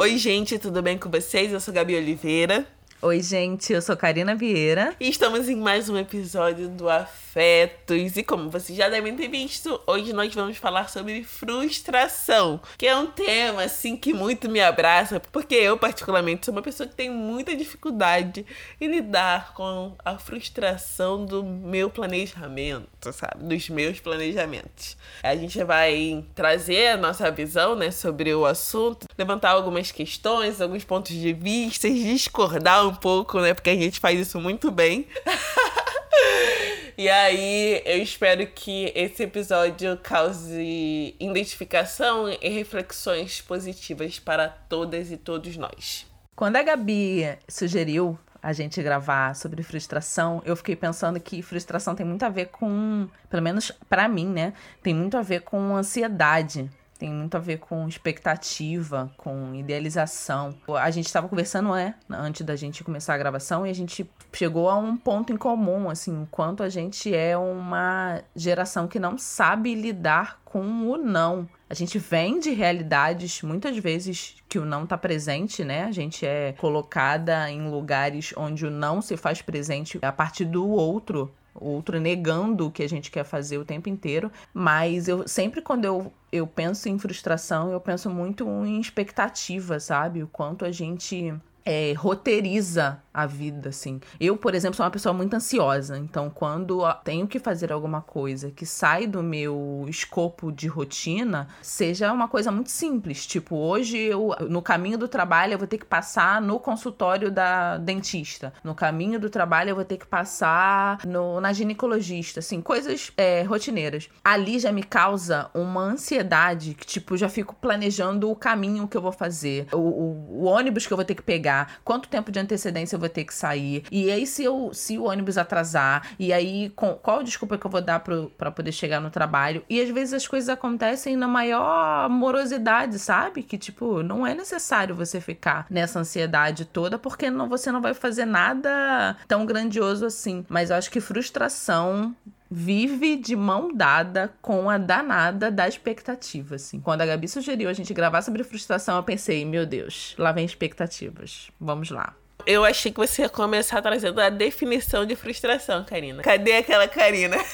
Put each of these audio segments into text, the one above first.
Oi, gente, tudo bem com vocês? Eu sou Gabi Oliveira. Oi, gente, eu sou Karina Vieira. E estamos em mais um episódio do Afetos. E como vocês já devem ter visto, hoje nós vamos falar sobre frustração, que é um tema assim que muito me abraça, porque eu particularmente sou uma pessoa que tem muita dificuldade em lidar com a frustração do meu planejamento, sabe? Dos meus planejamentos. A gente vai trazer a nossa visão, né, sobre o assunto, levantar algumas questões, alguns pontos de vista, discordar um pouco, né? Porque a gente faz isso muito bem. e aí, eu espero que esse episódio cause identificação e reflexões positivas para todas e todos nós. Quando a Gabi sugeriu a gente gravar sobre frustração, eu fiquei pensando que frustração tem muito a ver com, pelo menos para mim, né? Tem muito a ver com ansiedade tem muito a ver com expectativa, com idealização. A gente estava conversando, é, antes da gente começar a gravação, e a gente chegou a um ponto em comum, assim, o quanto a gente é uma geração que não sabe lidar com o não. A gente vem de realidades, muitas vezes, que o não está presente, né? A gente é colocada em lugares onde o não se faz presente a partir do outro outro negando o que a gente quer fazer o tempo inteiro. Mas eu sempre quando eu, eu penso em frustração, eu penso muito em expectativa, sabe? O quanto a gente é, roteiriza a vida, assim. Eu, por exemplo, sou uma pessoa muito ansiosa, então quando tenho que fazer alguma coisa que sai do meu escopo de rotina, seja uma coisa muito simples, tipo, hoje eu, no caminho do trabalho, eu vou ter que passar no consultório da dentista, no caminho do trabalho, eu vou ter que passar no, na ginecologista, assim, coisas é, rotineiras. Ali já me causa uma ansiedade que, tipo, já fico planejando o caminho que eu vou fazer, o, o, o ônibus que eu vou ter que pegar, quanto tempo de antecedência eu vou vou ter que sair. E aí, se, eu, se o ônibus atrasar, e aí, com, qual desculpa que eu vou dar para poder chegar no trabalho? E às vezes as coisas acontecem na maior morosidade, sabe? Que, tipo, não é necessário você ficar nessa ansiedade toda, porque não, você não vai fazer nada tão grandioso assim. Mas eu acho que frustração vive de mão dada com a danada da expectativa, assim. Quando a Gabi sugeriu a gente gravar sobre frustração, eu pensei, meu Deus, lá vem expectativas. Vamos lá eu achei que você ia começar trazendo a definição de frustração, Karina. Cadê aquela Karina?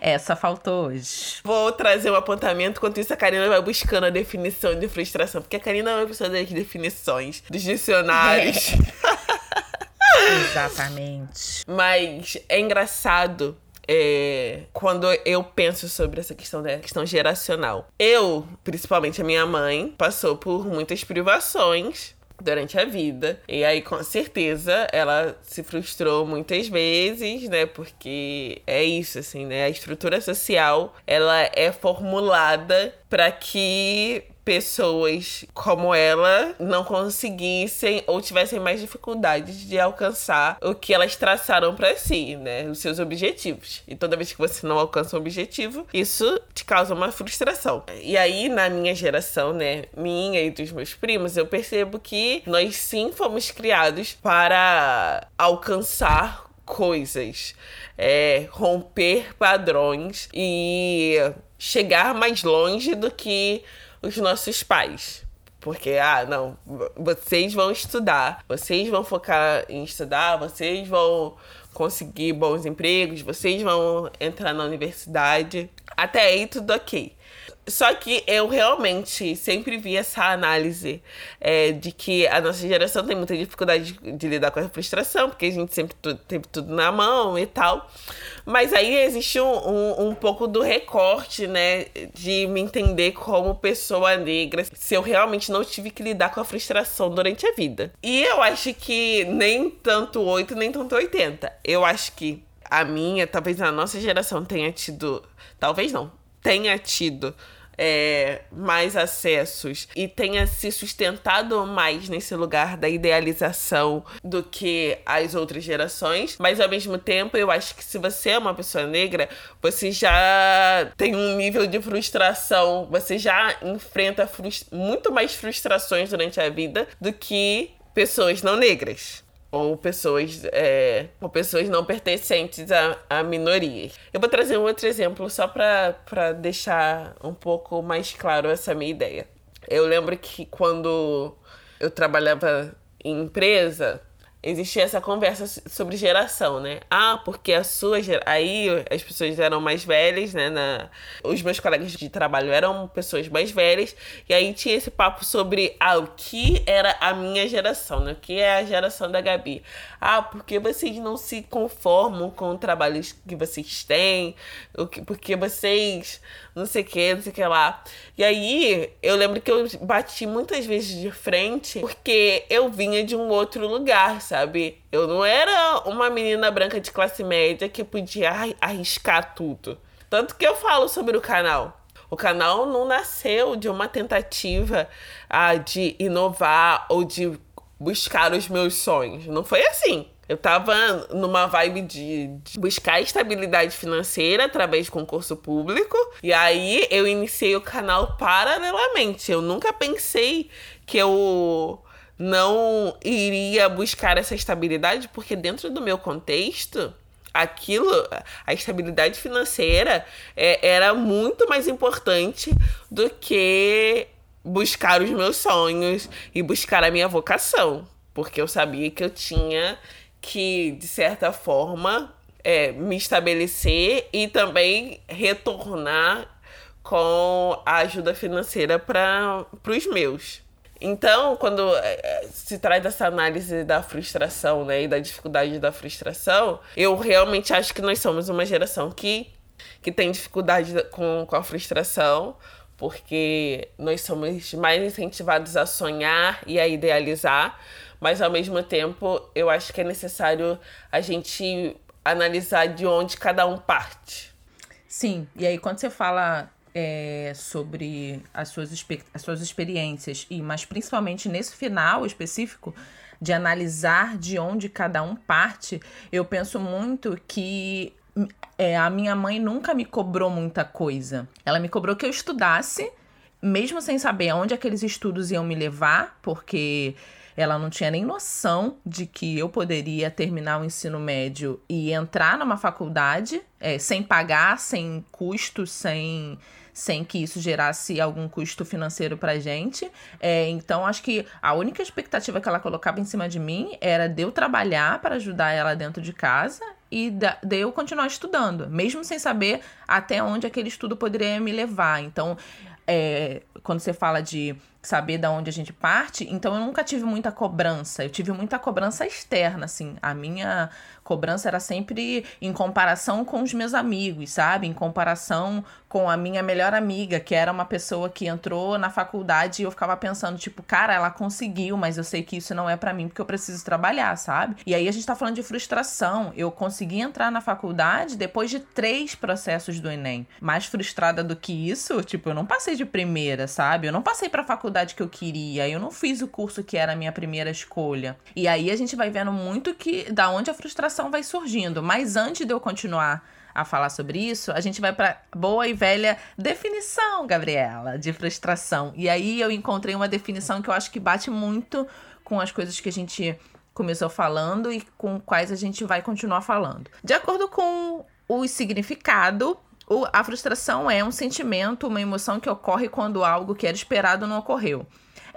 Essa faltou hoje. Vou trazer um apontamento, enquanto isso a Karina vai buscando a definição de frustração. Porque a Karina é uma pessoa das definições, dos dicionários. Exatamente. Mas é engraçado é, quando eu penso sobre essa questão da questão geracional. Eu, principalmente a minha mãe, passou por muitas privações durante a vida. E aí, com certeza, ela se frustrou muitas vezes, né? Porque é isso, assim, né? A estrutura social, ela é formulada para que pessoas como ela não conseguissem ou tivessem mais dificuldades de alcançar o que elas traçaram para si, né? Os seus objetivos. E toda vez que você não alcança um objetivo, isso te causa uma frustração. E aí, na minha geração, né, minha e dos meus primos, eu percebo que nós sim fomos criados para alcançar coisas, é, romper padrões e chegar mais longe do que os nossos pais. Porque, ah, não, vocês vão estudar, vocês vão focar em estudar, vocês vão conseguir bons empregos, vocês vão entrar na universidade. Até aí tudo ok. Só que eu realmente sempre vi essa análise é, de que a nossa geração tem muita dificuldade de, de lidar com a frustração, porque a gente sempre teve tudo na mão e tal. Mas aí existe um, um, um, pouco do recorte, né? De me entender como pessoa negra, se eu realmente não tive que lidar com a frustração durante a vida. E eu acho que nem tanto 8, nem tanto 80. Eu acho que a minha, talvez a nossa geração tenha tido. Talvez não, tenha tido é, mais acessos e tenha se sustentado mais nesse lugar da idealização do que as outras gerações. Mas ao mesmo tempo, eu acho que se você é uma pessoa negra, você já tem um nível de frustração, você já enfrenta muito mais frustrações durante a vida do que pessoas não negras ou pessoas, é, ou pessoas não pertencentes a, a minorias. Eu vou trazer um outro exemplo só para deixar um pouco mais claro essa minha ideia. Eu lembro que quando eu trabalhava em empresa, existia essa conversa sobre geração, né? Ah, porque a sua geração. Aí as pessoas eram mais velhas, né? Na... Os meus colegas de trabalho eram pessoas mais velhas. E aí tinha esse papo sobre ah, o que era a minha geração, né? O que é a geração da Gabi. Ah, porque vocês não se conformam com o trabalho que vocês têm, o que, porque vocês não sei o que, não sei o que lá. E aí eu lembro que eu bati muitas vezes de frente porque eu vinha de um outro lugar, sabe? Eu não era uma menina branca de classe média que podia arriscar tudo. Tanto que eu falo sobre o canal. O canal não nasceu de uma tentativa ah, de inovar ou de buscar os meus sonhos. Não foi assim. Eu tava numa vibe de, de, buscar estabilidade financeira através de concurso público. E aí eu iniciei o canal paralelamente. Eu nunca pensei que eu não iria buscar essa estabilidade, porque dentro do meu contexto, aquilo, a estabilidade financeira é, era muito mais importante do que buscar os meus sonhos e buscar a minha vocação. Porque eu sabia que eu tinha que, de certa forma, é, me estabelecer e também retornar com a ajuda financeira para os meus. Então, quando é, é, se traz essa análise da frustração, né, e da dificuldade da frustração, eu realmente acho que nós somos uma geração que, que tem dificuldade com, com a frustração, porque nós somos mais incentivados a sonhar e a idealizar, mas ao mesmo tempo eu acho que é necessário a gente analisar de onde cada um parte. Sim, e aí quando você fala é, sobre as suas, as suas experiências, e mas principalmente nesse final específico, de analisar de onde cada um parte, eu penso muito que é, a minha mãe nunca me cobrou muita coisa. Ela me cobrou que eu estudasse, mesmo sem saber aonde aqueles estudos iam me levar, porque ela não tinha nem noção de que eu poderia terminar o ensino médio e entrar numa faculdade é, sem pagar, sem custo, sem sem que isso gerasse algum custo financeiro pra gente. É, então, acho que a única expectativa que ela colocava em cima de mim era de eu trabalhar para ajudar ela dentro de casa e de eu continuar estudando, mesmo sem saber até onde aquele estudo poderia me levar. Então, é, quando você fala de saber da onde a gente parte, então eu nunca tive muita cobrança. Eu tive muita cobrança externa, assim. A minha cobrança era sempre em comparação com os meus amigos, sabe? Em comparação com a minha melhor amiga, que era uma pessoa que entrou na faculdade e eu ficava pensando, tipo, cara, ela conseguiu, mas eu sei que isso não é para mim porque eu preciso trabalhar, sabe? E aí a gente tá falando de frustração. Eu consegui entrar na faculdade depois de três processos do Enem. Mais frustrada do que isso, tipo, eu não passei de primeira, sabe? Eu não passei pra faculdade que eu queria, eu não fiz o curso que era a minha primeira escolha. E aí a gente vai vendo muito que da onde a frustração vai surgindo. Mas antes de eu continuar a falar sobre isso, a gente vai para boa e velha definição, Gabriela, de frustração. E aí eu encontrei uma definição que eu acho que bate muito com as coisas que a gente começou falando e com quais a gente vai continuar falando. De acordo com o significado, a frustração é um sentimento, uma emoção que ocorre quando algo que era esperado não ocorreu.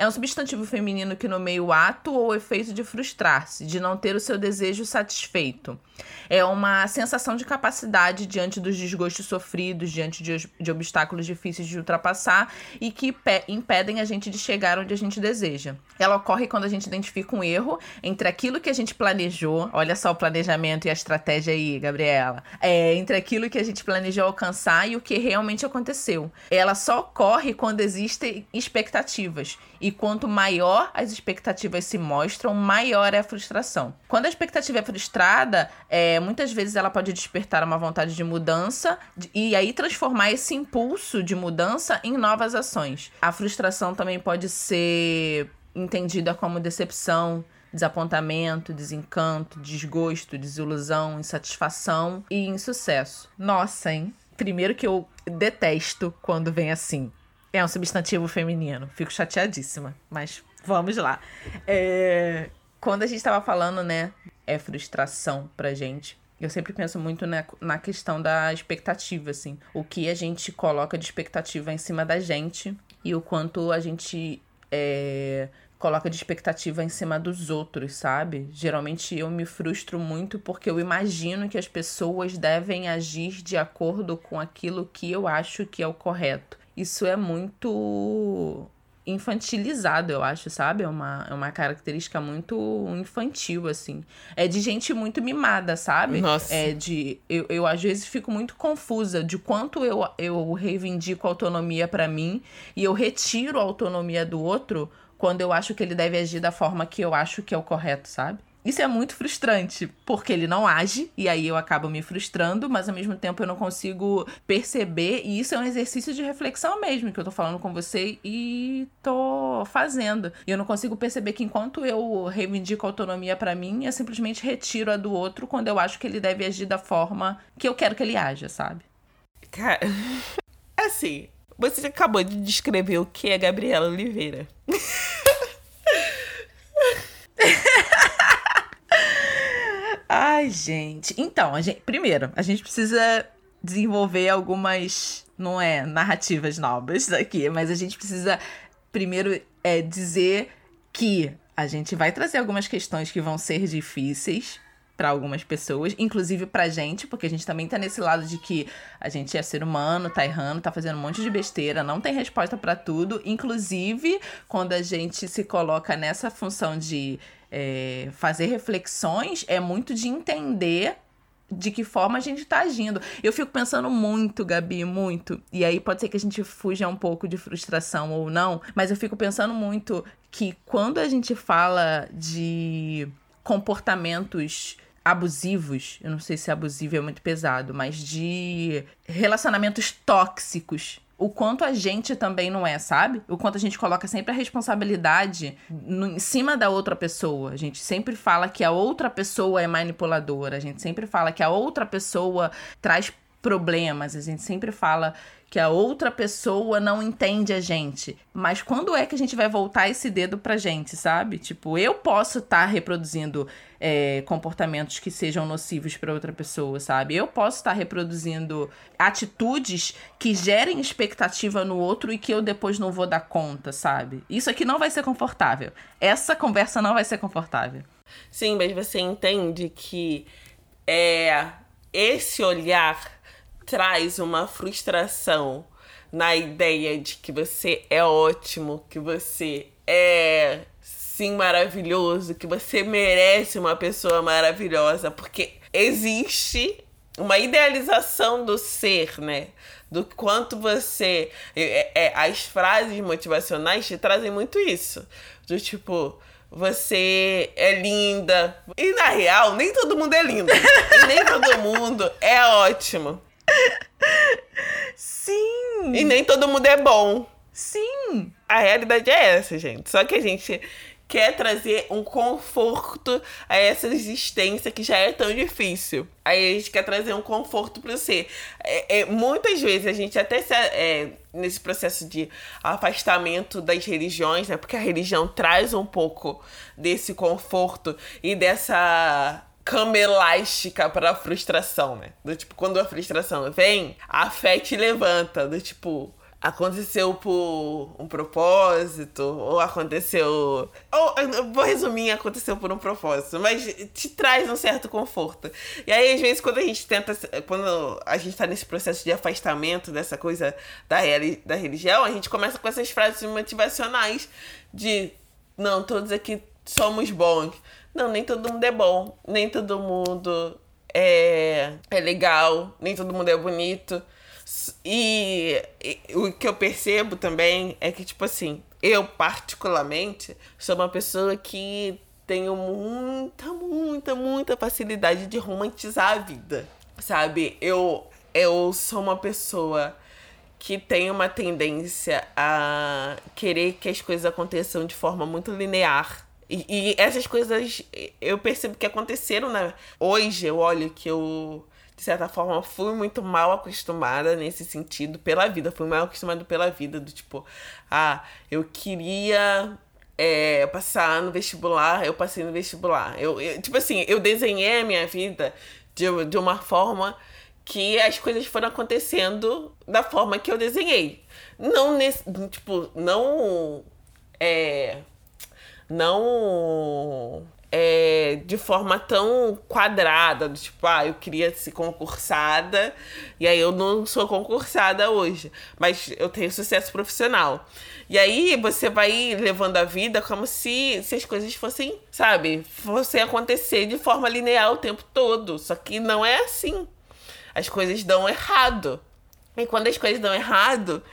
É um substantivo feminino que nomeia o ato ou efeito de frustrar-se, de não ter o seu desejo satisfeito. É uma sensação de capacidade diante dos desgostos sofridos, diante de, de obstáculos difíceis de ultrapassar e que impedem a gente de chegar onde a gente deseja. Ela ocorre quando a gente identifica um erro entre aquilo que a gente planejou, olha só o planejamento e a estratégia aí, Gabriela, é, entre aquilo que a gente planejou alcançar e o que realmente aconteceu. Ela só ocorre quando existem expectativas. E quanto maior as expectativas se mostram, maior é a frustração. Quando a expectativa é frustrada, é, muitas vezes ela pode despertar uma vontade de mudança e aí transformar esse impulso de mudança em novas ações. A frustração também pode ser entendida como decepção, desapontamento, desencanto, desgosto, desilusão, insatisfação e insucesso. Nossa, hein? Primeiro que eu detesto quando vem assim. É um substantivo feminino. Fico chateadíssima, mas vamos lá. É... Quando a gente estava falando, né, é frustração pra gente. Eu sempre penso muito na, na questão da expectativa, assim. O que a gente coloca de expectativa em cima da gente e o quanto a gente é, coloca de expectativa em cima dos outros, sabe? Geralmente eu me frustro muito porque eu imagino que as pessoas devem agir de acordo com aquilo que eu acho que é o correto. Isso é muito infantilizado, eu acho, sabe? É uma, é uma característica muito infantil, assim. É de gente muito mimada, sabe? Nossa. É de. Eu, eu às vezes fico muito confusa de quanto eu, eu reivindico autonomia para mim e eu retiro a autonomia do outro quando eu acho que ele deve agir da forma que eu acho que é o correto, sabe? Isso é muito frustrante, porque ele não age, e aí eu acabo me frustrando, mas ao mesmo tempo eu não consigo perceber, e isso é um exercício de reflexão mesmo, que eu tô falando com você e tô fazendo. E eu não consigo perceber que enquanto eu reivindico autonomia para mim, eu simplesmente retiro a do outro quando eu acho que ele deve agir da forma que eu quero que ele haja, sabe? Cara, assim, você acabou de descrever o que é Gabriela Oliveira. Ai, gente. Então, a gente, primeiro, a gente precisa desenvolver algumas, não é, narrativas novas aqui, mas a gente precisa primeiro é dizer que a gente vai trazer algumas questões que vão ser difíceis para algumas pessoas, inclusive pra gente, porque a gente também tá nesse lado de que a gente é ser humano, tá errando, tá fazendo um monte de besteira, não tem resposta para tudo, inclusive quando a gente se coloca nessa função de é, fazer reflexões é muito de entender de que forma a gente tá agindo. Eu fico pensando muito, Gabi, muito. E aí pode ser que a gente fuja um pouco de frustração ou não, mas eu fico pensando muito que quando a gente fala de comportamentos abusivos, eu não sei se abusivo é muito pesado, mas de relacionamentos tóxicos o quanto a gente também não é, sabe? O quanto a gente coloca sempre a responsabilidade no, em cima da outra pessoa. A gente sempre fala que a outra pessoa é manipuladora, a gente sempre fala que a outra pessoa traz problemas, a gente sempre fala que a outra pessoa não entende a gente. Mas quando é que a gente vai voltar esse dedo pra gente, sabe? Tipo, eu posso estar tá reproduzindo é, comportamentos que sejam nocivos para outra pessoa, sabe? Eu posso estar tá reproduzindo atitudes que gerem expectativa no outro e que eu depois não vou dar conta, sabe? Isso aqui não vai ser confortável. Essa conversa não vai ser confortável. Sim, mas você entende que é esse olhar traz uma frustração na ideia de que você é ótimo, que você é sim maravilhoso, que você merece uma pessoa maravilhosa, porque existe uma idealização do ser, né? Do quanto você. É, é, as frases motivacionais te trazem muito isso. Do tipo, você é linda. E na real, nem todo mundo é lindo. e nem todo mundo é ótimo. Sim! E nem todo mundo é bom. Sim! A realidade é essa, gente. Só que a gente quer trazer um conforto a essa existência que já é tão difícil. Aí a gente quer trazer um conforto para você. É, é, muitas vezes a gente até se, é, nesse processo de afastamento das religiões, né? Porque a religião traz um pouco desse conforto e dessa cama elástica para a frustração, né? Do tipo, quando a frustração vem, a fé te levanta, do tipo, aconteceu por um propósito, ou aconteceu. Ou, vou resumir, aconteceu por um propósito, mas te traz um certo conforto. E aí, às vezes, quando a gente tenta. Quando a gente tá nesse processo de afastamento dessa coisa da, da religião, a gente começa com essas frases motivacionais de não, todos aqui somos bons não, nem todo mundo é bom, nem todo mundo é, é legal, nem todo mundo é bonito. E, e, o que eu percebo também é que, tipo assim, eu particularmente sou uma pessoa que tenho muita, muita, muita facilidade de romantizar a vida, sabe? Eu, eu sou uma pessoa que tem uma tendência a querer que as coisas aconteçam de forma muito linear e, essas coisas eu percebo que aconteceram, né? Hoje eu olho que eu, de certa forma, fui muito mal acostumada nesse sentido pela vida. Fui mal acostumada pela vida, do tipo, ah, eu queria é, passar no vestibular, eu passei no vestibular. Eu, eu, tipo assim, eu desenhei a minha vida de, de uma forma que as coisas foram acontecendo da forma que eu desenhei. Não nesse. Tipo, não. É. Não. É, de forma tão quadrada, do tipo, ah, eu queria ser concursada e aí eu não sou concursada hoje, mas eu tenho sucesso profissional. E aí você vai levando a vida como se, se as coisas fossem, sabe, fossem acontecer de forma linear o tempo todo. Só que não é assim. As coisas dão errado. E quando as coisas dão errado,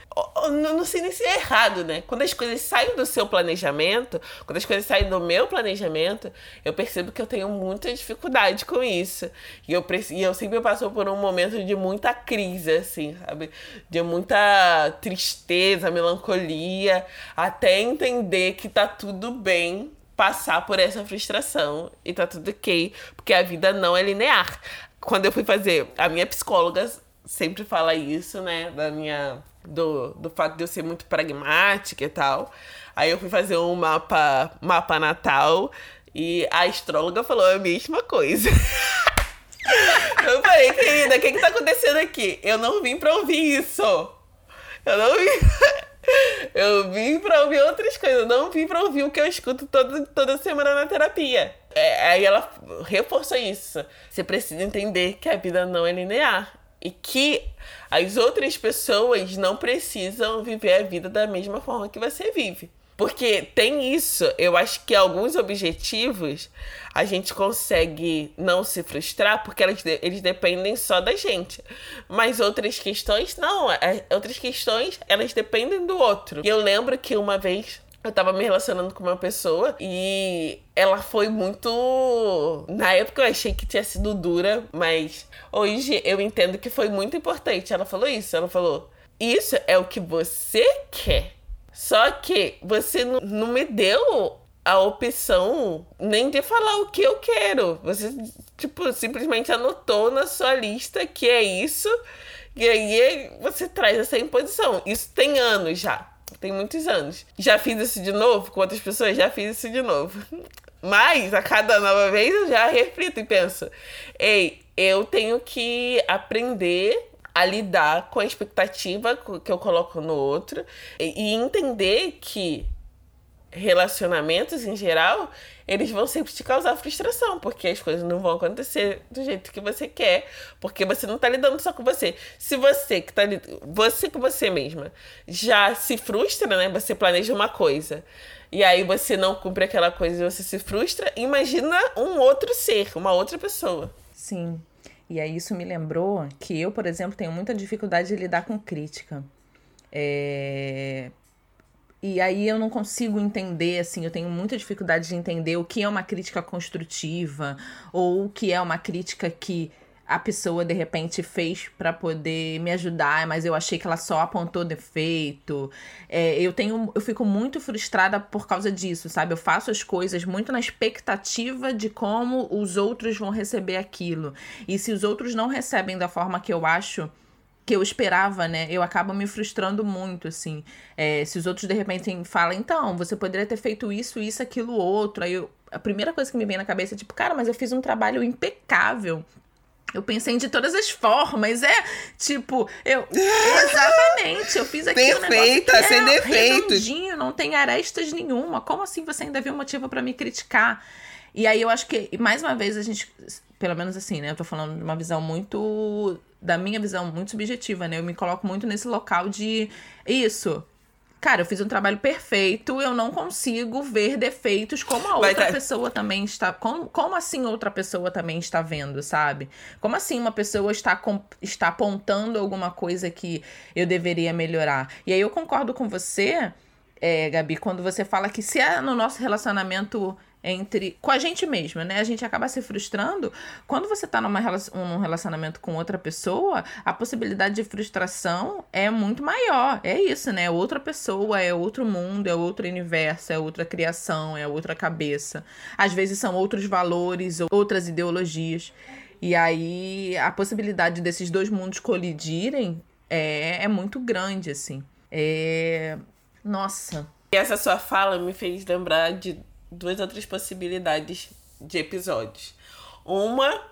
não sei nem se é errado, né? Quando as coisas saem do seu planejamento, quando as coisas saem do meu planejamento, eu percebo que eu tenho muita dificuldade com isso. E eu, e eu sempre passo por um momento de muita crise, assim, sabe? De muita tristeza, melancolia, até entender que tá tudo bem passar por essa frustração e tá tudo ok, porque a vida não é linear. Quando eu fui fazer, a minha psicóloga sempre fala isso, né? Da minha. Do, do fato de eu ser muito pragmática e tal. Aí eu fui fazer um mapa, mapa natal e a astróloga falou a mesma coisa. eu falei, querida, o que que tá acontecendo aqui? Eu não vim pra ouvir isso. Eu não vim. Eu vim pra ouvir outras coisas, eu não vim pra ouvir o que eu escuto toda, toda semana na terapia. É, aí ela reforçou isso. Você precisa entender que a vida não é linear e que as outras pessoas não precisam viver a vida da mesma forma que você vive. Porque tem isso, eu acho que alguns objetivos a gente consegue não se frustrar porque eles, dependem só da gente. Mas outras questões, não. É, outras questões, elas dependem do outro. E eu lembro que uma vez eu tava me relacionando com uma pessoa e ela foi muito. Na época eu achei que tinha sido dura, mas hoje eu entendo que foi muito importante. Ela falou isso, ela falou: Isso é o que você quer. Só que você não me deu a opção nem de falar o que eu quero. Você, tipo, simplesmente anotou na sua lista que é isso. E aí você traz essa imposição. Isso tem anos já. Tem muitos anos. Já fiz isso de novo com outras pessoas? Já fiz isso de novo. Mas a cada nova vez eu já reflito e penso: ei, eu tenho que aprender a lidar com a expectativa que eu coloco no outro e entender que relacionamentos em geral, eles vão sempre te causar frustração, porque as coisas não vão acontecer do jeito que você quer, porque você não tá lidando só com você. Se você que tá você com você mesma já se frustra, né? Você planeja uma coisa e aí você não cumpre aquela coisa e você se frustra, imagina um outro ser, uma outra pessoa. Sim. E aí isso me lembrou que eu, por exemplo, tenho muita dificuldade de lidar com crítica. É, e aí eu não consigo entender, assim, eu tenho muita dificuldade de entender o que é uma crítica construtiva ou o que é uma crítica que a pessoa de repente fez para poder me ajudar, mas eu achei que ela só apontou defeito. É, eu tenho, eu fico muito frustrada por causa disso, sabe? Eu faço as coisas muito na expectativa de como os outros vão receber aquilo. E se os outros não recebem da forma que eu acho que eu esperava, né? Eu acabo me frustrando muito, assim. É, se os outros de repente falam, então, você poderia ter feito isso, isso, aquilo, outro. Aí eu, a primeira coisa que me vem na cabeça é tipo, cara, mas eu fiz um trabalho impecável. Eu pensei de todas as formas, é tipo, eu. Exatamente, eu fiz aqui Perfeita, um sem é defeitos. Não tem arestas nenhuma. Como assim você ainda viu motivo para me criticar? E aí eu acho que, mais uma vez, a gente. Pelo menos assim, né? Eu tô falando de uma visão muito da minha visão muito subjetiva, né? Eu me coloco muito nesse local de isso. Cara, eu fiz um trabalho perfeito, eu não consigo ver defeitos como a outra tá... pessoa também está. Como, como assim outra pessoa também está vendo, sabe? Como assim uma pessoa está, com, está apontando alguma coisa que eu deveria melhorar? E aí eu concordo com você, é, Gabi, quando você fala que se é no nosso relacionamento entre com a gente mesma, né? A gente acaba se frustrando. Quando você tá numa, num relacionamento com outra pessoa, a possibilidade de frustração é muito maior. É isso, né? É outra pessoa, é outro mundo, é outro universo, é outra criação, é outra cabeça. Às vezes são outros valores, outras ideologias. E aí a possibilidade desses dois mundos colidirem é, é muito grande, assim. É... Nossa. E essa sua fala me fez lembrar de duas outras possibilidades de episódios. Uma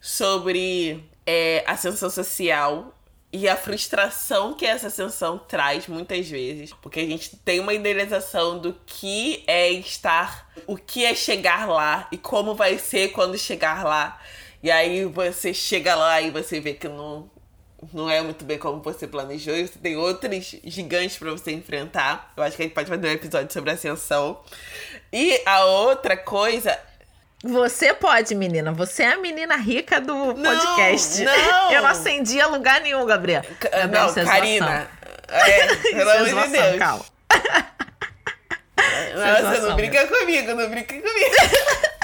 sobre é, ascensão social e a frustração que essa ascensão traz muitas vezes, porque a gente tem uma idealização do que é estar, o que é chegar lá e como vai ser quando chegar lá. E aí você chega lá e você vê que não, não é muito bem como você planejou, e você tem outros gigantes para você enfrentar. Eu acho que a gente pode fazer um episódio sobre ascensão. E a outra coisa você pode, menina. Você é a menina rica do podcast. Não. Eu não acendia lugar nenhum, Gabriel. Gabriel não, Karina. É, pelo amor de Deus. Calma. Nossa, não brinca comigo, não brinca comigo.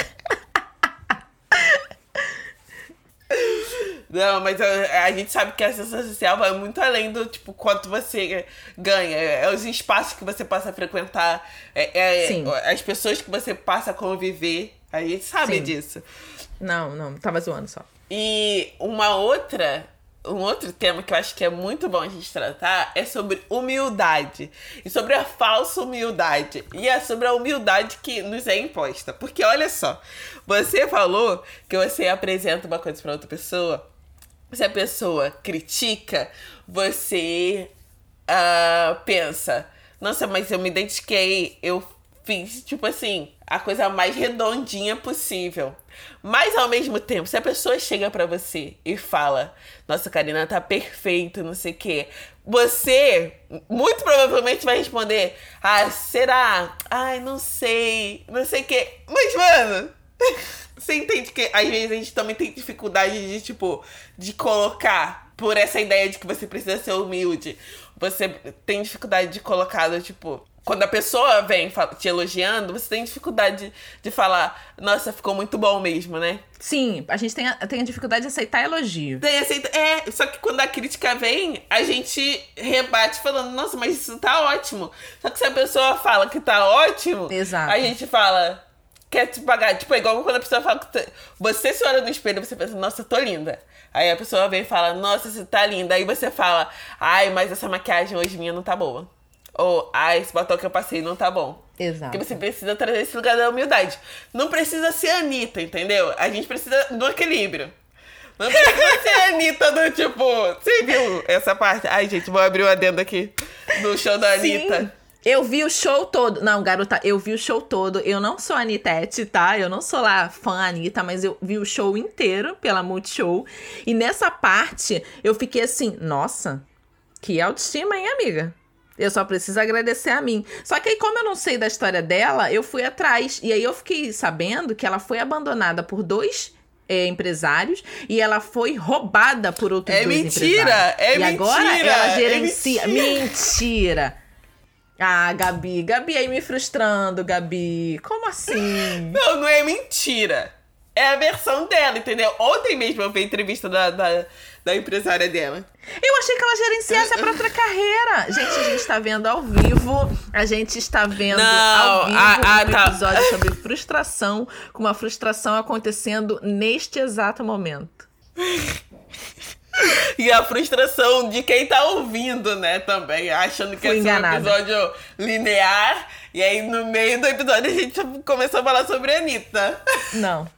Não, mas a, a, gente sabe que a ascensão social vai muito além do tipo quanto você ganha. É, é os espaços que você passa a frequentar, é, é as pessoas que você passa a conviver. A gente sabe Sim. disso. Não, não, tava zoando só. E uma outra um outro tema que eu acho que é muito bom a gente tratar é sobre humildade. E sobre a falsa humildade. E é sobre a humildade que nos é imposta. Porque olha só, você falou que você apresenta uma coisa para outra pessoa. Se a pessoa critica, você uh, pensa: nossa, mas eu me identifiquei, eu fiz, tipo assim, a coisa mais redondinha possível. Mas ao mesmo tempo, se a pessoa chega para você e fala: Nossa, Karina tá perfeito, não sei o quê. Você muito provavelmente vai responder: Ah, será? Ai, não sei, não sei o quê. Mas, mano, você entende que às vezes a gente também tem dificuldade de, tipo, de colocar por essa ideia de que você precisa ser humilde. Você tem dificuldade de colocar, tipo, quando a pessoa vem te elogiando, você tem dificuldade de, de falar, nossa, ficou muito bom mesmo, né? Sim, a gente tem a, tem a dificuldade de aceitar elogio. Tem aceita, é, só que quando a crítica vem, a gente rebate falando, nossa, mas isso tá ótimo. Só que se a pessoa fala que tá ótimo, Exato. a gente fala, quer te pagar. Tipo, é igual quando a pessoa fala que você se olha no espelho você pensa, nossa, eu tô linda. Aí a pessoa vem e fala, nossa, você tá linda. Aí você fala, ai, mas essa maquiagem hoje minha não tá boa. Ou, ah, esse batom que eu passei não tá bom. Exato. Porque você precisa trazer esse lugar da humildade. Não precisa ser a Anitta, entendeu? A gente precisa do equilíbrio. Não precisa ser a Anitta do tipo. Você viu essa parte? Ai, gente, vou abrir o um adendo aqui no show da Anitta. Sim. Eu vi o show todo. Não, garota, eu vi o show todo. Eu não sou Anitete, tá? Eu não sou lá fã Anitta, mas eu vi o show inteiro pela Multishow. E nessa parte, eu fiquei assim, nossa, que autoestima, hein, amiga? Eu só preciso agradecer a mim. Só que aí, como eu não sei da história dela, eu fui atrás. E aí eu fiquei sabendo que ela foi abandonada por dois é, empresários e ela foi roubada por outros é dois mentira, empresários. É e mentira! agora ela é gerencia. É mentira! mentira. Ah, Gabi, Gabi aí me frustrando, Gabi. Como assim? Não, não é mentira. É a versão dela, entendeu? Ontem mesmo eu vi a entrevista da, da da empresária dela. Eu achei que ela gerenciasse a própria carreira. Gente, a gente está vendo ao vivo. A gente está vendo Não, ao vivo a, a, um tá. episódio sobre frustração, com uma frustração acontecendo neste exato momento. E a frustração de quem tá ouvindo, né, também, achando que é um episódio linear. E aí, no meio do episódio, a gente começou a falar sobre a Anitta. Não.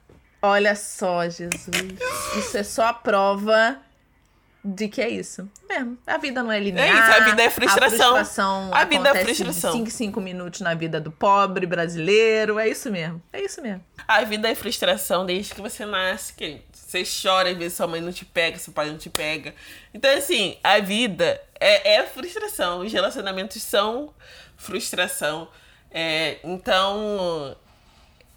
Olha só, Jesus. Isso é só a prova de que é isso. Mesmo. A vida não é linear. É isso, a vida é frustração. A frustração a vida é frustração. 5 5 minutos na vida do pobre brasileiro. É isso mesmo. É isso mesmo. A vida é frustração desde que você nasce, que você chora, às vezes sua mãe não te pega, seu pai não te pega. Então, assim, a vida é, é frustração. Os relacionamentos são frustração. É, então,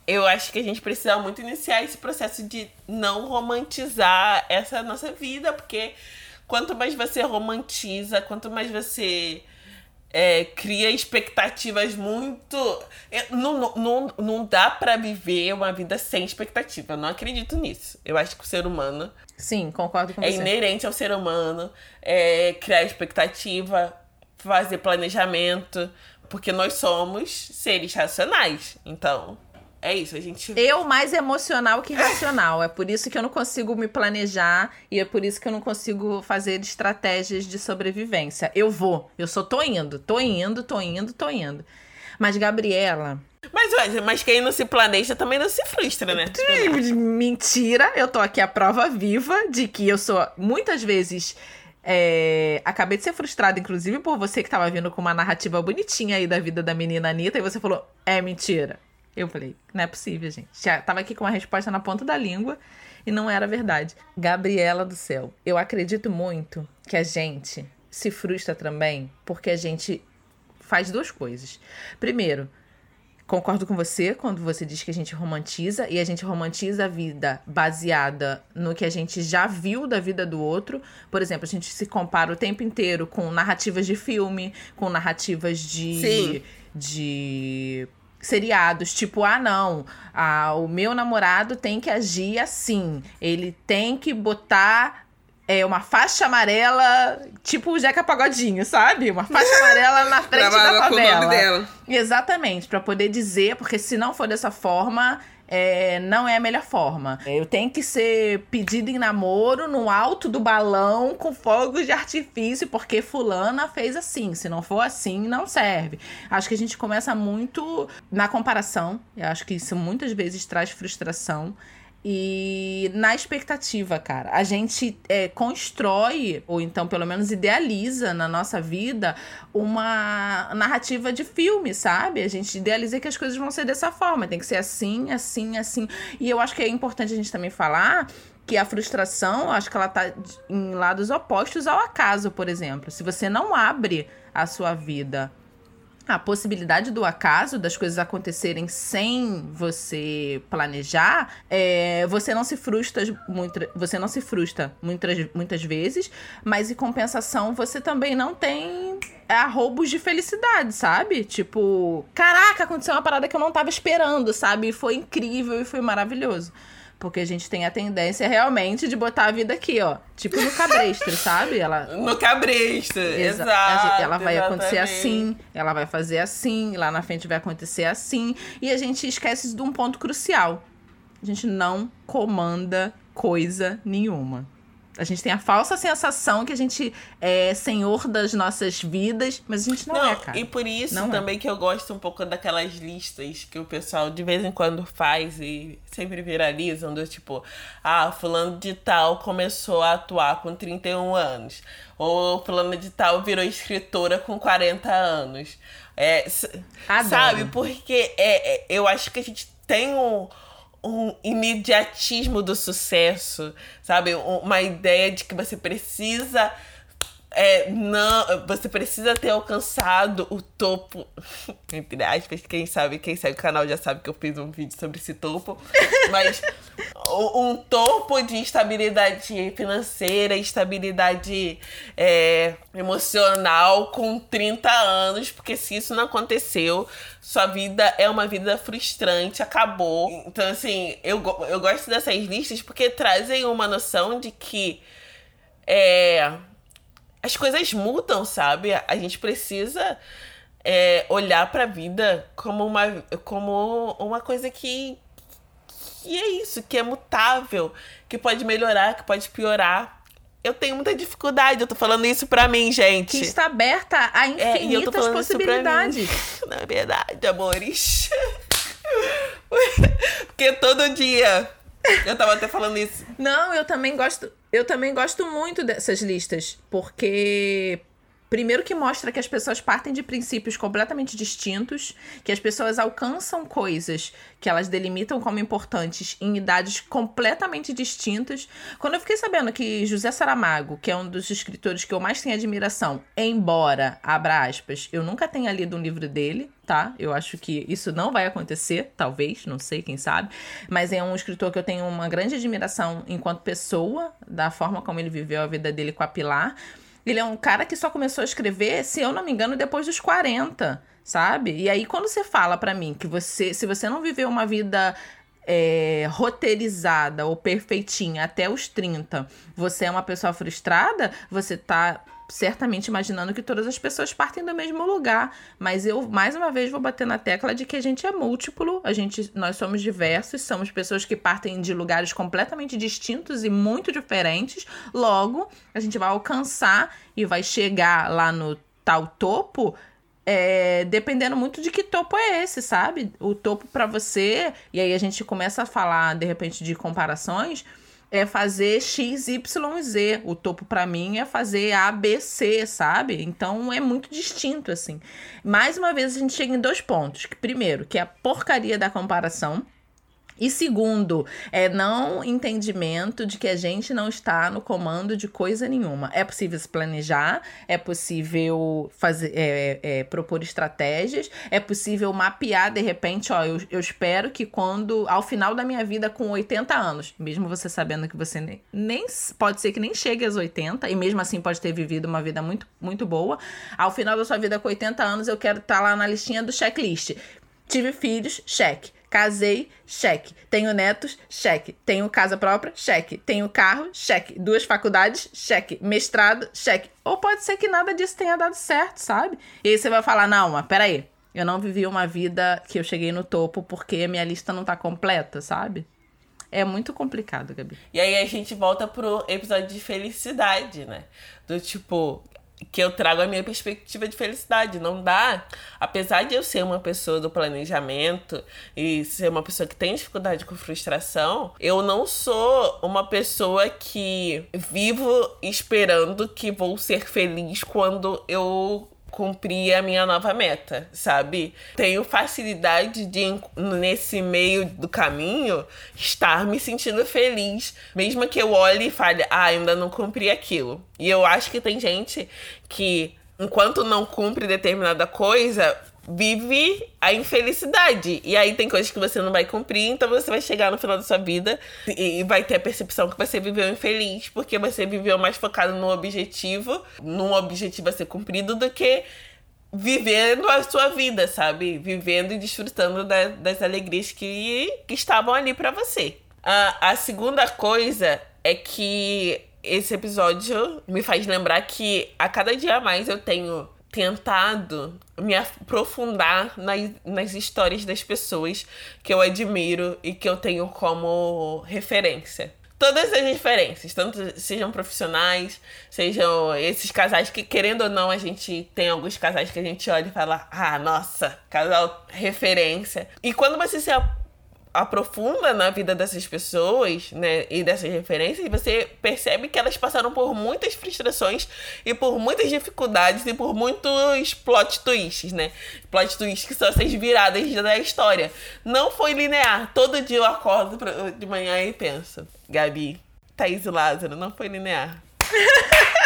eu acho que a gente precisa muito iniciar esse processo de não romantizar essa nossa vida, porque quanto mais você romantiza, quanto mais você é, cria expectativas muito. Não, não, não dá para viver uma vida sem expectativa. Eu não acredito nisso. Eu acho que o ser humano. Sim, concordo com é você. É inerente ao ser humano é, criar expectativa, fazer planejamento, porque nós somos seres racionais. Então. É isso, a gente. Eu mais emocional que racional. É por isso que eu não consigo me planejar e é por isso que eu não consigo fazer estratégias de sobrevivência. Eu vou, eu só tô indo, tô indo, tô indo, tô indo. Mas, Gabriela. Mas, mas quem não se planeja também não se frustra, né? Mentira, eu tô aqui a prova viva de que eu sou muitas vezes. É, acabei de ser frustrada, inclusive, por você que tava vindo com uma narrativa bonitinha aí da vida da menina Anitta, e você falou, é mentira. Eu falei, não é possível, gente. Já tava aqui com uma resposta na ponta da língua e não era verdade. Gabriela do céu, eu acredito muito que a gente se frustra também porque a gente faz duas coisas. Primeiro, concordo com você quando você diz que a gente romantiza e a gente romantiza a vida baseada no que a gente já viu da vida do outro. Por exemplo, a gente se compara o tempo inteiro com narrativas de filme, com narrativas de Sim. de seriados, tipo, ah, não, ah, o meu namorado tem que agir assim, ele tem que botar é, uma faixa amarela, tipo o Jeca Pagodinho, sabe? Uma faixa amarela na frente da Trabalhava com o favela. nome dela. Exatamente, pra poder dizer, porque se não for dessa forma, é, não é a melhor forma. Eu tenho que ser pedido em namoro no alto do balão com fogos de artifício, porque fulana fez assim. Se não for assim, não serve. Acho que a gente começa muito na comparação. Eu acho que isso muitas vezes traz frustração. E na expectativa, cara. A gente é, constrói, ou então pelo menos idealiza na nossa vida, uma narrativa de filme, sabe? A gente idealiza que as coisas vão ser dessa forma. Tem que ser assim, assim, assim. E eu acho que é importante a gente também falar que a frustração, acho que ela tá em lados opostos ao acaso, por exemplo. Se você não abre a sua vida a possibilidade do acaso, das coisas acontecerem sem você planejar, é, você não se frustra muito, você não se frustra muitas, muitas vezes, mas em compensação você também não tem arrobos de felicidade, sabe? Tipo, caraca, aconteceu uma parada que eu não tava esperando, sabe? E foi incrível e foi maravilhoso. Porque a gente tem a tendência realmente de botar a vida aqui, ó. Tipo no cabresto, sabe? Ela, No cabresto, Exa- exato. gente- ela vai acontecer exatamente. assim, ela vai fazer assim, lá na frente vai acontecer assim. E a gente esquece de um ponto crucial. A gente não comanda coisa nenhuma. A gente tem a falsa sensação que a gente é senhor das nossas vidas, mas a gente não, Não, é, cara. e por isso Não é. também que eu gosto um pouco daquelas listas que o pessoal de vez em quando faz e sempre viralizam, do tipo, ah, fulano de tal começou a atuar com 31 anos. Ou fulano de tal virou escritora com 40 anos. É, Adoro. sabe? Porque é, é, eu acho que a gente tem um, um imediatismo do sucesso, sabe? Um- Uma ideia de que você precisa. É, não, você precisa ter alcançado o topo. Entre aspas, quem sabe, quem segue o canal já sabe que eu fiz um vídeo sobre esse topo. Mas um topo de estabilidade financeira, estabilidade é, emocional com 30 anos, porque se isso não aconteceu, sua vida é uma vida frustrante, acabou. Então, assim, eu, eu gosto dessas listas porque trazem uma noção de que é, as coisas mudam, sabe? A gente precisa é, olhar pra vida como uma, como uma coisa que, que é isso, que é mutável, que pode melhorar, que pode piorar. Eu tenho muita dificuldade, eu tô falando isso pra mim, gente. Que está aberta a É, infinitas mim. possibilidades. Na verdade, amores. Porque todo dia. Eu tava até falando isso. Não, eu também gosto. Eu também gosto muito dessas listas, porque primeiro que mostra que as pessoas partem de princípios completamente distintos, que as pessoas alcançam coisas que elas delimitam como importantes em idades completamente distintas. Quando eu fiquei sabendo que José Saramago, que é um dos escritores que eu mais tenho admiração, embora, abra aspas, eu nunca tenha lido um livro dele, tá? Eu acho que isso não vai acontecer, talvez, não sei, quem sabe. Mas é um escritor que eu tenho uma grande admiração enquanto pessoa, da forma como ele viveu a vida dele com a Pilar. Ele é um cara que só começou a escrever, se eu não me engano, depois dos 40, sabe? E aí, quando você fala pra mim que você, se você não viveu uma vida é, roteirizada ou perfeitinha até os 30, você é uma pessoa frustrada, você tá certamente imaginando que todas as pessoas partem do mesmo lugar. Mas eu, mais uma vez, vou bater na tecla de que a gente é múltiplo, a gente, nós somos diversos, somos pessoas que partem de lugares completamente distintos e muito diferentes. Logo, a gente vai alcançar e vai chegar lá no tal topo é, dependendo muito de que topo é esse, sabe? O topo para você, e aí a gente começa a falar de repente de comparações, é fazer X, Y, Z. O topo para mim é fazer A, B, C, sabe? Então é muito distinto assim. Mais uma vez a gente chega em dois pontos. Primeiro, que é a porcaria da comparação e segundo, é não entendimento de que a gente não está no comando de coisa nenhuma. É possível se planejar, é possível fazer, é, é, propor estratégias, é possível mapear de repente, ó, eu, eu espero que quando, ao final da minha vida com 80 anos, mesmo você sabendo que você nem, nem pode ser que nem chegue aos 80, e mesmo assim pode ter vivido uma vida muito, muito boa, ao final da sua vida com 80 anos, eu quero estar tá lá na listinha do checklist. Tive filhos, cheque. Casei, cheque. Tenho netos, cheque. Tenho casa própria, cheque. Tenho carro, cheque. Duas faculdades, cheque. Mestrado, cheque. Ou pode ser que nada disso tenha dado certo, sabe? E aí você vai falar: não, mas peraí. Eu não vivi uma vida que eu cheguei no topo porque minha lista não tá completa, sabe? É muito complicado, Gabi. E aí a gente volta pro episódio de felicidade, né? Do tipo, que eu trago a minha perspectiva de felicidade. Não dá, apesar de eu ser uma pessoa do planejamento e ser uma pessoa que tem dificuldade com frustração, eu não sou uma pessoa que vivo esperando que vou ser feliz quando eu cumprir a minha nova meta, sabe? Tenho facilidade de, nesse meio do caminho, estar me sentindo feliz, mesmo que eu olhe e fale, ah, ainda não cumpri aquilo. E eu acho que tem gente que, enquanto não cumpre determinada coisa, vive a infelicidade. E aí tem coisas que você não vai cumprir, então você vai chegar no final da sua vida e vai ter a percepção que você viveu infeliz, porque você viveu mais focado no objetivo, num objetivo a ser cumprido, do que vivendo a sua vida, sabe? Vivendo e desfrutando da, das alegrias que, que estavam ali para você. A, a segunda coisa é que esse episódio me faz lembrar que a cada dia mais eu tenho tentado me aprofundar nas, nas histórias das pessoas que eu admiro e que eu tenho como referência. Todas as referências, tanto sejam profissionais, sejam esses casais que, querendo ou não, a gente tem alguns casais que a gente olha e fala: ah, nossa, casal referência. E quando você se aprofunda na vida dessas pessoas, né, e dessas referências, você percebe que elas passaram por muitas frustrações e por muitas dificuldades e por muitos plot twists, né? Plot twists que são essas viradas da história. Não foi linear. Todo dia eu acordo de manhã e penso, Gabi, Thaís e Lázaro, não foi linear.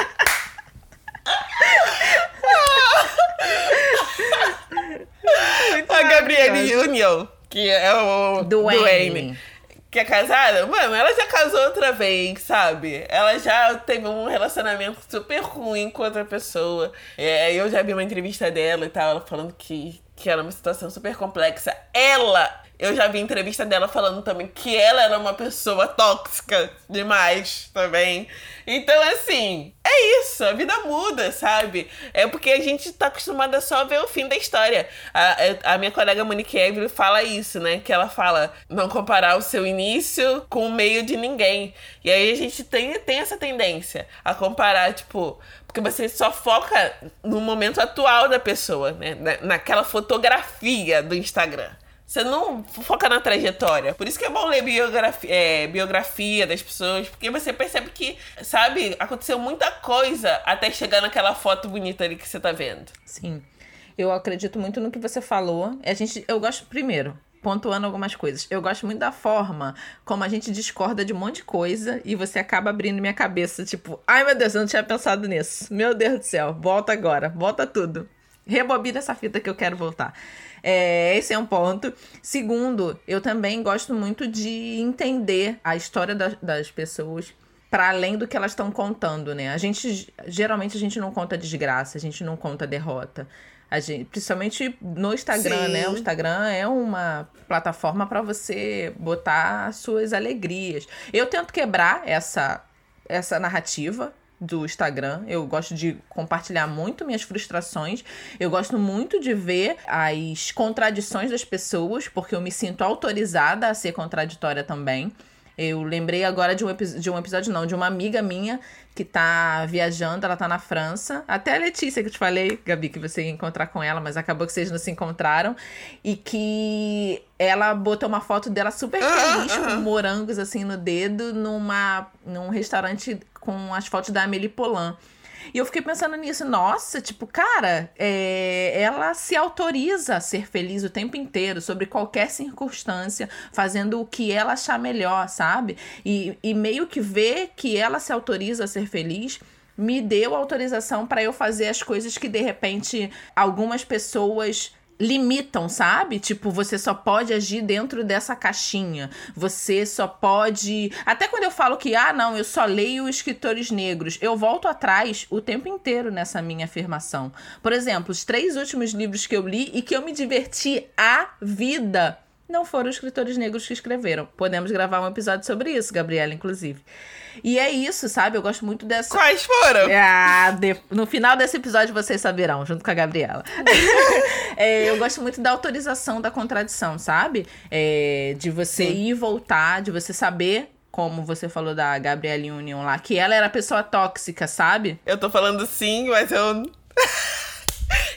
a Gabriele União que é o Duane. Duane. Que é casada? Mano, ela já casou outra vez, sabe? Ela já teve um relacionamento super ruim com outra pessoa. É, eu já vi uma entrevista dela e tal, ela falando que, que era uma situação super complexa. Ela eu já vi entrevista dela falando também que ela era uma pessoa tóxica demais também. Então, assim, é isso, a vida muda, sabe? É porque a gente tá acostumada só a ver o fim da história. A, a minha colega Monique Evelyn fala isso, né? Que ela fala não comparar o seu início com o meio de ninguém. E aí a gente tem, tem essa tendência a comparar, tipo, porque você só foca no momento atual da pessoa, né? naquela fotografia do Instagram. Você não foca na trajetória. Por isso que é bom ler biografia, é, biografia das pessoas, porque você percebe que, sabe, aconteceu muita coisa até chegar naquela foto bonita ali que você tá vendo. Sim. Eu acredito muito no que você falou. A gente, eu gosto primeiro, pontuando algumas coisas. Eu gosto muito da forma como a gente discorda de um monte de coisa e você acaba abrindo minha cabeça, tipo, ai meu Deus, eu não tinha pensado nisso. Meu Deus do céu, volta agora, volta tudo. Rebobina essa fita que eu quero voltar. É, esse é um ponto. Segundo, eu também gosto muito de entender a história das, das pessoas para além do que elas estão contando, né? A gente geralmente a gente não conta desgraça, a gente não conta derrota. A gente, principalmente no Instagram, Sim. né? O Instagram é uma plataforma para você botar suas alegrias. Eu tento quebrar essa essa narrativa do Instagram. Eu gosto de compartilhar muito minhas frustrações. Eu gosto muito de ver as contradições das pessoas, porque eu me sinto autorizada a ser contraditória também. Eu lembrei agora de um, de um episódio, não, de uma amiga minha que tá viajando, ela tá na França. Até a Letícia que eu te falei, Gabi, que você ia encontrar com ela, mas acabou que vocês não se encontraram. E que ela botou uma foto dela super feliz, com morangos assim no dedo, numa, num restaurante com as fotos da Amélie Poulain. E eu fiquei pensando nisso, nossa, tipo, cara, é, ela se autoriza a ser feliz o tempo inteiro, sobre qualquer circunstância, fazendo o que ela achar melhor, sabe? E, e meio que ver que ela se autoriza a ser feliz me deu autorização para eu fazer as coisas que de repente algumas pessoas limitam, sabe? Tipo, você só pode agir dentro dessa caixinha. Você só pode. Até quando eu falo que, ah, não, eu só leio escritores negros, eu volto atrás o tempo inteiro nessa minha afirmação. Por exemplo, os três últimos livros que eu li e que eu me diverti a vida não foram escritores negros que escreveram. Podemos gravar um episódio sobre isso, Gabriela, inclusive. E é isso, sabe? Eu gosto muito dessa. Quais foram? Ah, de... No final desse episódio vocês saberão, junto com a Gabriela. é, eu gosto muito da autorização da contradição, sabe? É, de você Sim. ir e voltar, de você saber como você falou da Gabriela Union lá, que ela era pessoa tóxica, sabe? Eu tô falando sim, mas eu.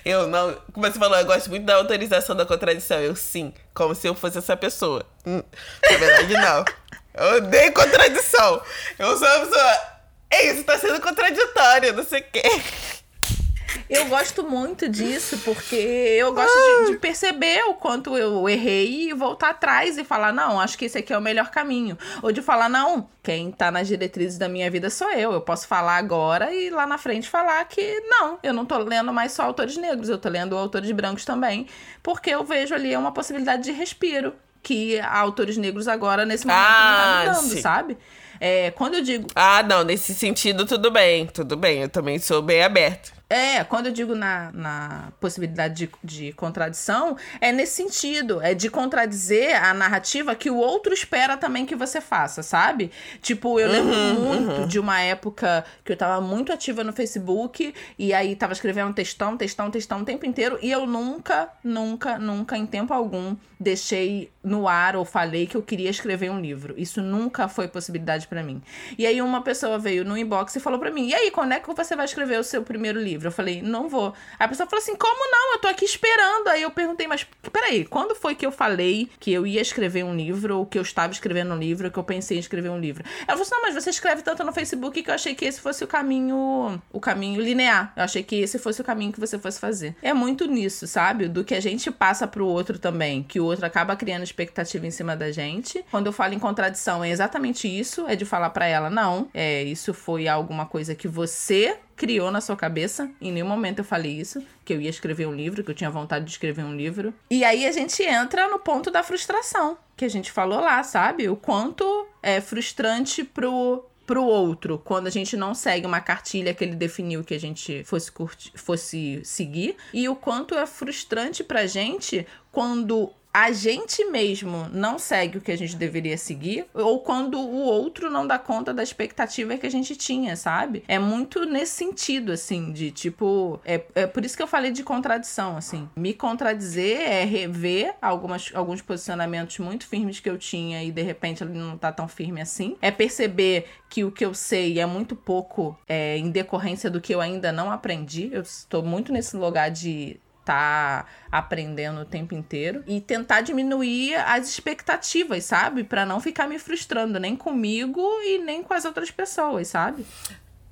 Eu não. Como você falou, eu gosto muito da autorização da contradição. Eu sim, como se eu fosse essa pessoa. Hum, na verdade, não. Eu odeio contradição. Eu sou uma pessoa. Ei, isso tá sendo contraditório, não sei o quê. Eu gosto muito disso, porque eu gosto de, de, perceber o quanto eu errei e voltar atrás e falar, não, acho que esse aqui é o melhor caminho. Ou de falar, não, quem tá nas diretrizes da minha vida sou eu. Eu posso falar agora e lá na frente falar que não, eu não tô lendo mais só autores negros, eu tô lendo autores brancos também. Porque eu vejo ali uma possibilidade de respiro que autores negros agora, nesse momento, ah, não tá me dando, sabe? É, quando eu digo. Ah, não, nesse sentido, tudo bem, tudo bem. Eu também sou bem aberto. É, quando eu digo na, na possibilidade de, de contradição, é nesse sentido, é de contradizer a narrativa que o outro espera também que você faça, sabe? Tipo, eu lembro uhum, muito uhum. de uma época que eu tava muito ativa no Facebook e aí tava escrevendo textão, textão, textão o tempo inteiro e eu nunca, nunca, nunca, em tempo algum, deixei no ar ou falei que eu queria escrever um livro. Isso nunca foi possibilidade para mim. E aí uma pessoa veio no inbox e falou para mim: "E aí, quando é que você vai escrever o seu primeiro livro?" Livro. Eu falei, não vou. Aí a pessoa falou assim, como não? Eu tô aqui esperando. Aí eu perguntei, mas peraí, quando foi que eu falei que eu ia escrever um livro, ou que eu estava escrevendo um livro, ou que eu pensei em escrever um livro? Ela falou assim, não, mas você escreve tanto no Facebook que eu achei que esse fosse o caminho, o caminho linear. Eu achei que esse fosse o caminho que você fosse fazer. É muito nisso, sabe? Do que a gente passa pro outro também, que o outro acaba criando expectativa em cima da gente. Quando eu falo em contradição, é exatamente isso, é de falar para ela, não, é, isso foi alguma coisa que você criou na sua cabeça. Em nenhum momento eu falei isso, que eu ia escrever um livro, que eu tinha vontade de escrever um livro. E aí a gente entra no ponto da frustração, que a gente falou lá, sabe? O quanto é frustrante pro pro outro, quando a gente não segue uma cartilha que ele definiu que a gente fosse fosse seguir, e o quanto é frustrante pra gente quando a gente mesmo não segue o que a gente deveria seguir, ou quando o outro não dá conta da expectativa que a gente tinha, sabe? É muito nesse sentido, assim, de tipo. É, é por isso que eu falei de contradição, assim. Me contradizer é rever algumas, alguns posicionamentos muito firmes que eu tinha e de repente ele não tá tão firme assim. É perceber que o que eu sei é muito pouco é, em decorrência do que eu ainda não aprendi. Eu estou muito nesse lugar de tá aprendendo o tempo inteiro e tentar diminuir as expectativas, sabe? Para não ficar me frustrando nem comigo e nem com as outras pessoas, sabe?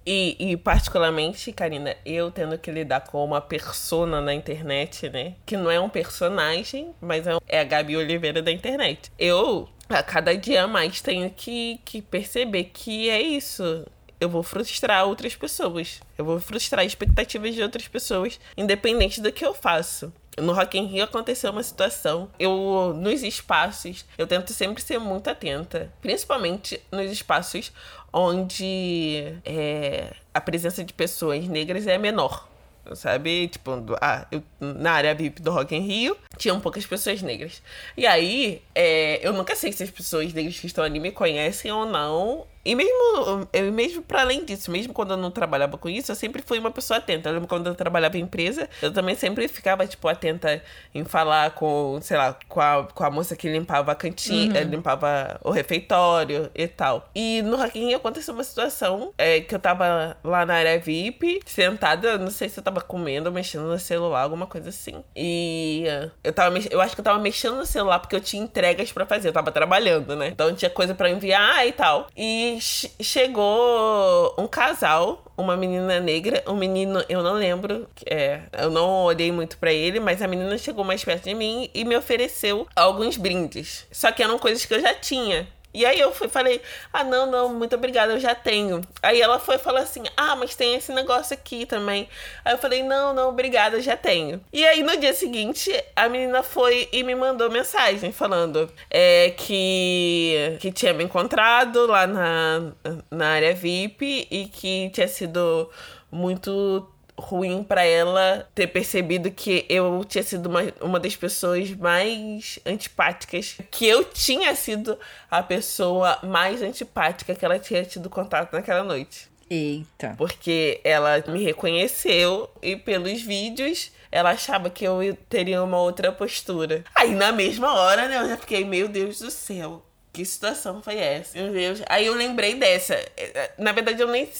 E, e, particularmente, Karina, eu tendo que lidar com uma persona na internet, né? Que não é um personagem, mas é, é a Gabi Oliveira da internet. Eu, a cada dia mais, tenho que, que perceber que é isso eu vou frustrar outras pessoas. Eu vou frustrar expectativas de outras pessoas, independente do que eu faço. No Rock in Rio aconteceu uma situação. Eu, nos espaços, eu tento sempre ser muito atenta. Principalmente nos espaços onde é, a presença de pessoas negras é menor sabe? Tipo, ah, eu, na área VIP do Rock in Rio, tinham poucas pessoas negras. E aí, é, eu nunca sei se as pessoas negras que estão ali me conhecem ou não. E mesmo, eu, mesmo para além disso, mesmo quando eu não trabalhava com isso, eu sempre fui uma pessoa atenta. Eu lembro quando eu trabalhava em empresa, eu também sempre ficava, tipo, atenta em falar com, sei lá, com a, com a moça que limpava a cantina, uhum. limpava o refeitório e tal. E no Hacking aconteceu uma situação é, que eu tava lá na área VIP, sentada, não sei se eu tava comendo ou mexendo no celular, alguma coisa assim. E eu tava, eu acho que eu tava mexendo no celular porque eu tinha entregas para fazer, eu tava trabalhando, né? Então tinha coisa para enviar e tal. E chegou um casal, uma menina negra, um menino, eu não lembro, é, eu não olhei muito para ele, mas a menina chegou mais perto de mim e me ofereceu alguns brindes. Só que eram coisas que eu já tinha. E aí eu fui, falei, ah, não, não, muito obrigada, eu já tenho. Aí ela foi falou assim, ah, mas tem esse negócio aqui também. Aí eu falei, não, não, obrigada, já tenho. E aí no dia seguinte, a menina foi e me mandou mensagem falando é, que, que tinha me encontrado lá na, na área VIP e que tinha sido muito ruim para ela ter percebido que eu tinha sido uma, uma das pessoas mais antipáticas, que eu tinha sido a pessoa mais antipática que ela tinha tido contato naquela noite. Eita. Porque ela me reconheceu e pelos vídeos ela achava que eu teria uma outra postura. Aí na mesma hora, né, eu já fiquei, meu Deus do céu. Que situação foi essa? Meu Deus. Aí eu lembrei dessa. Na verdade, eu nem.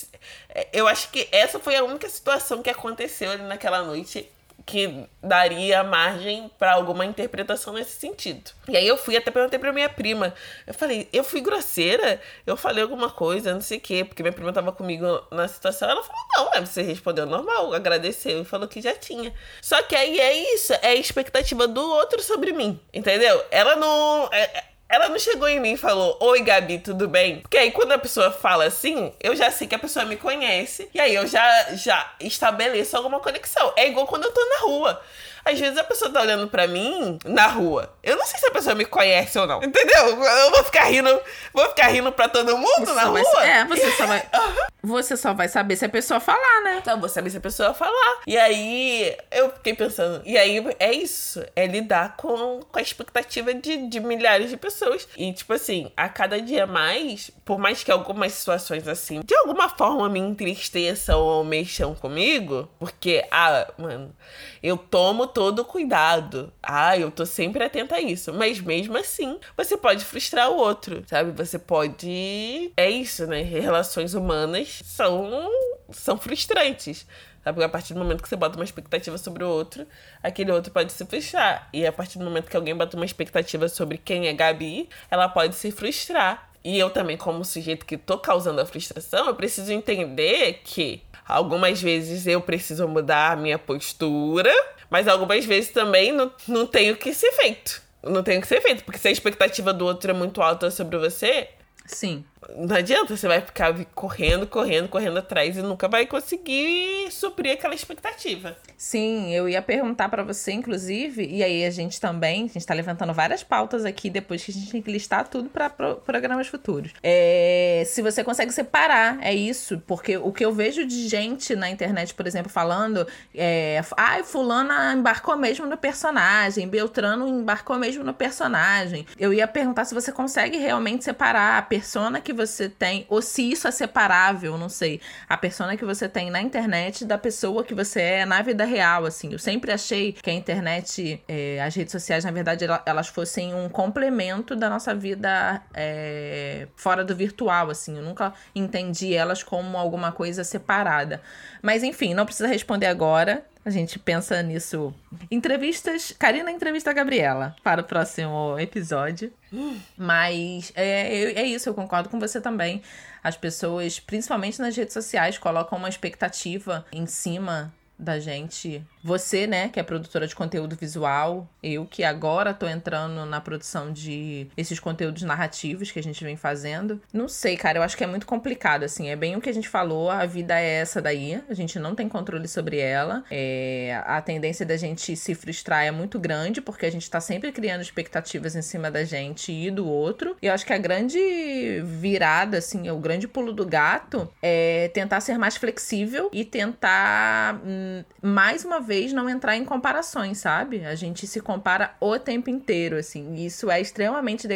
Eu acho que essa foi a única situação que aconteceu ali naquela noite que daria margem para alguma interpretação nesse sentido. E aí eu fui até perguntei para minha prima. Eu falei, eu fui grosseira? Eu falei alguma coisa, não sei o quê, porque minha prima tava comigo na situação. Ela falou: "Não, você respondeu normal, agradeceu e falou que já tinha". Só que aí é isso, é a expectativa do outro sobre mim, entendeu? Ela não é, ela não chegou em mim e falou: Oi, Gabi, tudo bem? Porque aí quando a pessoa fala assim, eu já sei que a pessoa me conhece. E aí eu já, já estabeleço alguma conexão. É igual quando eu tô na rua. Às vezes a pessoa tá olhando pra mim na rua. Eu não sei se a pessoa me conhece ou não. Entendeu? Eu vou ficar rindo, vou ficar rindo pra todo mundo você na rua. Vai, é, você só vai. Você só vai saber se a pessoa falar, né? Então, vou saber se a pessoa falar. E aí, eu fiquei pensando. E aí, é isso. É lidar com, com a expectativa de, de milhares de pessoas. E, tipo assim, a cada dia mais, por mais que algumas situações assim, de alguma forma me entristeçam ou mexam comigo, porque, ah, mano, eu tomo todo cuidado. Ah, eu tô sempre atenta a isso. Mas mesmo assim, você pode frustrar o outro, sabe? Você pode. É isso, né? Relações humanas são, são frustrantes. Sabe? Porque a partir do momento que você bota uma expectativa sobre o outro, aquele outro pode se frustrar. E a partir do momento que alguém bota uma expectativa sobre quem é Gabi, ela pode se frustrar. E eu também, como sujeito que tô causando a frustração, eu preciso entender que algumas vezes eu preciso mudar a minha postura, mas algumas vezes também não, não tem o que ser feito. Não tem o que ser feito, porque se a expectativa do outro é muito alta sobre você. Sim não adianta, você vai ficar correndo, correndo, correndo atrás e nunca vai conseguir suprir aquela expectativa. Sim, eu ia perguntar para você, inclusive, e aí a gente também, a gente tá levantando várias pautas aqui depois que a gente tem que listar tudo para pro programas futuros. É, se você consegue separar, é isso, porque o que eu vejo de gente na internet, por exemplo, falando é, ai, ah, fulana embarcou mesmo no personagem, Beltrano embarcou mesmo no personagem. Eu ia perguntar se você consegue realmente separar a persona que você tem, ou se isso é separável, não sei, a persona que você tem na internet da pessoa que você é na vida real, assim. Eu sempre achei que a internet, é, as redes sociais, na verdade, elas fossem um complemento da nossa vida é, fora do virtual, assim. Eu nunca entendi elas como alguma coisa separada. Mas enfim, não precisa responder agora. A gente pensa nisso. Entrevistas. Karina entrevista a Gabriela para o próximo episódio. Mas é, é isso, eu concordo com você também. As pessoas, principalmente nas redes sociais, colocam uma expectativa em cima da gente. Você, né, que é produtora de conteúdo visual, eu que agora tô entrando na produção de esses conteúdos narrativos que a gente vem fazendo. Não sei, cara, eu acho que é muito complicado, assim. É bem o que a gente falou, a vida é essa daí, a gente não tem controle sobre ela. É, a tendência da gente se frustrar é muito grande, porque a gente tá sempre criando expectativas em cima da gente e do outro. E eu acho que a grande virada, assim, o grande pulo do gato é tentar ser mais flexível e tentar. Hum, mais uma vez vez, não entrar em comparações, sabe? A gente se compara o tempo inteiro, assim. E isso é extremamente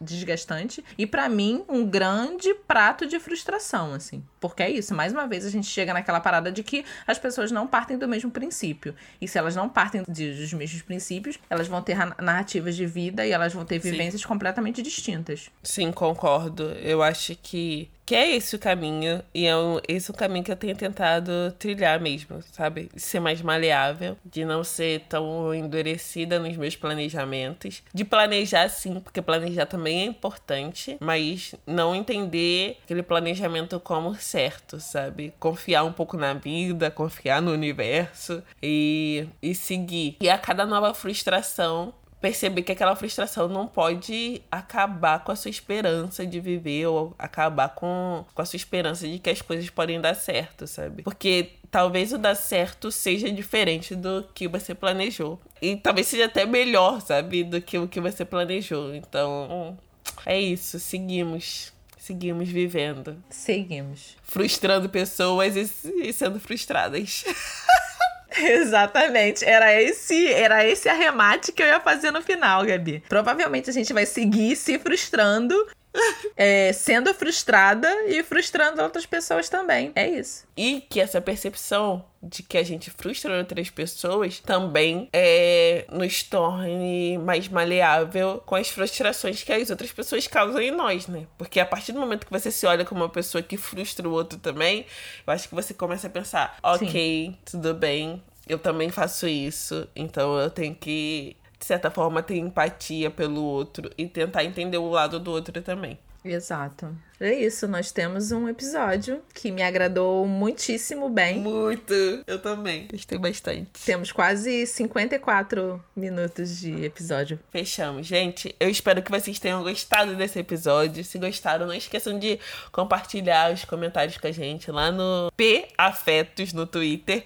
desgastante. E para mim, um grande prato de frustração, assim. Porque é isso, mais uma vez a gente chega naquela parada de que as pessoas não partem do mesmo princípio. E se elas não partem dos mesmos princípios, elas vão ter narrativas de vida e elas vão ter vivências Sim. completamente distintas. Sim, concordo. Eu acho que que é esse o caminho, e é um, esse é o caminho que eu tenho tentado trilhar mesmo, sabe? Ser mais maleável, de não ser tão endurecida nos meus planejamentos, de planejar sim, porque planejar também é importante, mas não entender aquele planejamento como certo, sabe? Confiar um pouco na vida, confiar no universo e, e seguir. E a cada nova frustração, perceber que aquela frustração não pode acabar com a sua esperança de viver ou acabar com, com a sua esperança de que as coisas podem dar certo, sabe? Porque talvez o dar certo seja diferente do que você planejou. E talvez seja até melhor, sabe? Do que o que você planejou. Então, é isso. Seguimos. Seguimos vivendo. Seguimos. Frustrando pessoas e, e sendo frustradas. Exatamente. Era esse, era esse arremate que eu ia fazer no final, Gabi. Provavelmente a gente vai seguir se frustrando é, sendo frustrada e frustrando outras pessoas também. É isso. E que essa percepção de que a gente frustra outras pessoas também é, nos torne mais maleável com as frustrações que as outras pessoas causam em nós, né? Porque a partir do momento que você se olha como uma pessoa que frustra o outro também, eu acho que você começa a pensar: ok, Sim. tudo bem, eu também faço isso, então eu tenho que de certa forma, ter empatia pelo outro e tentar entender o lado do outro também. Exato. É isso, nós temos um episódio que me agradou muitíssimo bem. Muito! Eu também. Gostei bastante. Temos quase 54 minutos de episódio. Fechamos, gente. Eu espero que vocês tenham gostado desse episódio. Se gostaram, não esqueçam de compartilhar os comentários com a gente lá no P Afetos no Twitter.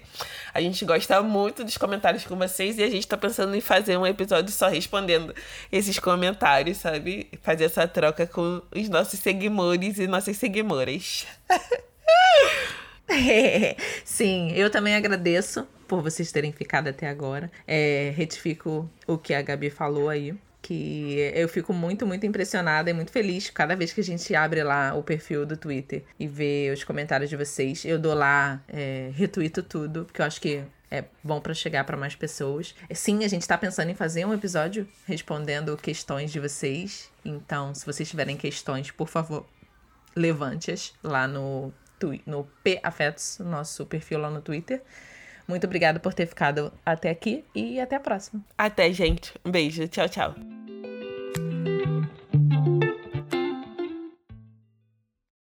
A gente gosta muito dos comentários com vocês e a gente tá pensando em fazer um episódio só respondendo esses comentários, sabe? Fazer essa troca com os nossos seguidores seguidores e nossas seguidoras. Sim, eu também agradeço por vocês terem ficado até agora. É, retifico o que a Gabi falou aí. Que eu fico muito, muito impressionada e muito feliz cada vez que a gente abre lá o perfil do Twitter e vê os comentários de vocês. Eu dou lá, é, retuito tudo, porque eu acho que é bom para chegar para mais pessoas. Sim, a gente está pensando em fazer um episódio respondendo questões de vocês. Então, se vocês tiverem questões, por favor, levante-as lá no, no P Afetos, nosso perfil lá no Twitter. Muito obrigada por ter ficado até aqui e até a próxima. Até, gente. Um beijo. Tchau, tchau.